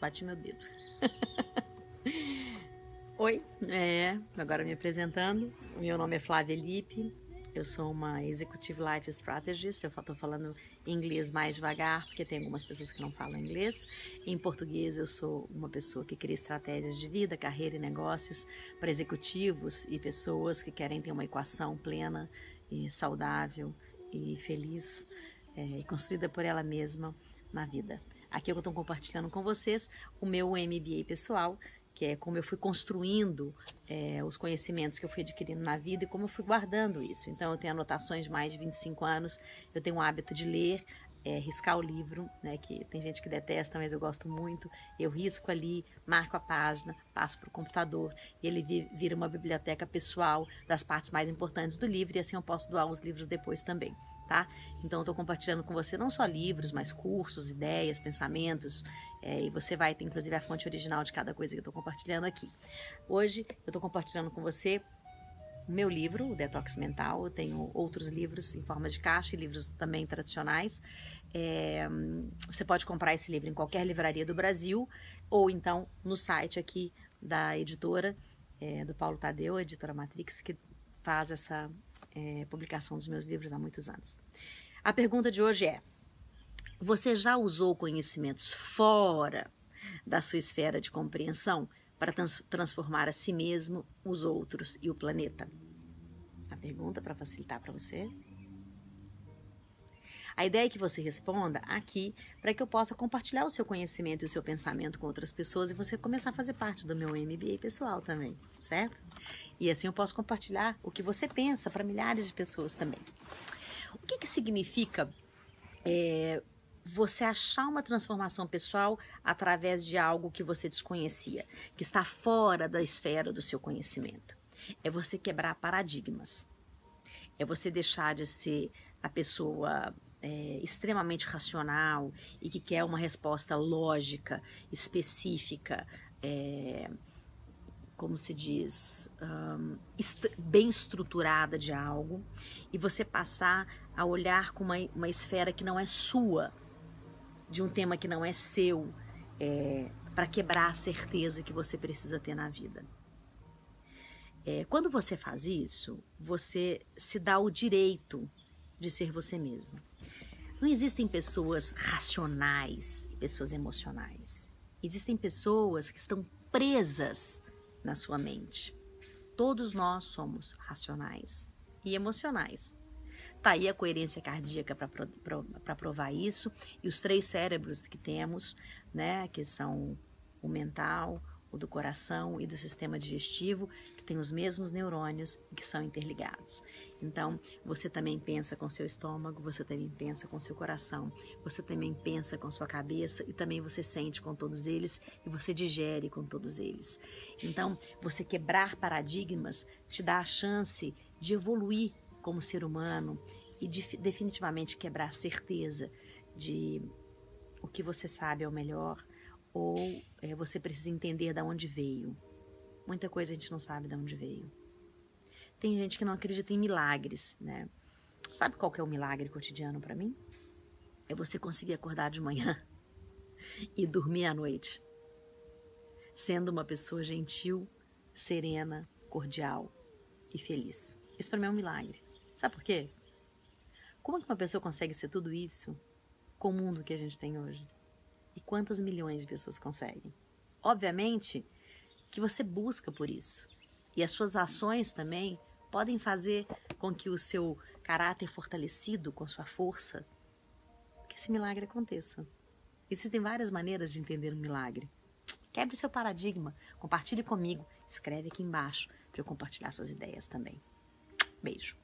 bati meu dedo. Oi, é, agora me apresentando. Meu nome é Flávia Lipe, eu sou uma Executive Life Strategist. Eu estou falando inglês mais devagar, porque tem algumas pessoas que não falam inglês. Em português, eu sou uma pessoa que cria estratégias de vida, carreira e negócios para executivos e pessoas que querem ter uma equação plena e saudável e feliz é, e construída por ela mesma na vida. Aqui eu estou compartilhando com vocês o meu MBA pessoal, que é como eu fui construindo é, os conhecimentos que eu fui adquirindo na vida e como eu fui guardando isso. Então, eu tenho anotações de mais de 25 anos, eu tenho o hábito de ler, é, riscar o livro, né, que tem gente que detesta, mas eu gosto muito. Eu risco ali, marco a página, passo para o computador e ele vira uma biblioteca pessoal das partes mais importantes do livro e assim eu posso doar os livros depois também, tá? Então, eu estou compartilhando com você não só livros, mas cursos, ideias, pensamentos é, e você vai ter inclusive a fonte original de cada coisa que eu estou compartilhando aqui. Hoje, eu estou compartilhando com você meu livro, o Detox Mental. Eu tenho outros livros em forma de caixa e livros também tradicionais. É, você pode comprar esse livro em qualquer livraria do Brasil ou então no site aqui da editora é, do Paulo Tadeu, a editora Matrix, que faz essa é, publicação dos meus livros há muitos anos. A pergunta de hoje é: você já usou conhecimentos fora da sua esfera de compreensão para trans transformar a si mesmo, os outros e o planeta? A pergunta para facilitar para você. A ideia é que você responda aqui para que eu possa compartilhar o seu conhecimento e o seu pensamento com outras pessoas e você começar a fazer parte do meu MBA pessoal também, certo? E assim eu posso compartilhar o que você pensa para milhares de pessoas também. O que, que significa é, você achar uma transformação pessoal através de algo que você desconhecia, que está fora da esfera do seu conhecimento. É você quebrar paradigmas. É você deixar de ser a pessoa é, extremamente racional e que quer uma resposta lógica, específica, é, como se diz, um, est bem estruturada de algo, e você passar a olhar com uma, uma esfera que não é sua, de um tema que não é seu, é, para quebrar a certeza que você precisa ter na vida. É, quando você faz isso, você se dá o direito de ser você mesmo. Não existem pessoas racionais e pessoas emocionais. Existem pessoas que estão presas na sua mente. Todos nós somos racionais e emocionais. Tá aí a coerência cardíaca para provar isso. E os três cérebros que temos, né, que são o mental, o do coração e do sistema digestivo, tem os mesmos neurônios que são interligados. Então, você também pensa com seu estômago, você também pensa com seu coração, você também pensa com sua cabeça e também você sente com todos eles e você digere com todos eles. Então, você quebrar paradigmas te dá a chance de evoluir como ser humano e de, definitivamente quebrar a certeza de o que você sabe é o melhor ou é, você precisa entender de onde veio. Muita coisa a gente não sabe de onde veio. Tem gente que não acredita em milagres, né? Sabe qual que é o milagre cotidiano para mim? É você conseguir acordar de manhã e dormir à noite, sendo uma pessoa gentil, serena, cordial e feliz. Isso para mim é um milagre. Sabe por quê? Como é que uma pessoa consegue ser tudo isso com o mundo que a gente tem hoje? E quantas milhões de pessoas conseguem? Obviamente que você busca por isso. E as suas ações também podem fazer com que o seu caráter fortalecido com sua força, que esse milagre aconteça. Existem várias maneiras de entender um milagre. Quebre seu paradigma, compartilhe comigo, escreve aqui embaixo para eu compartilhar suas ideias também. Beijo.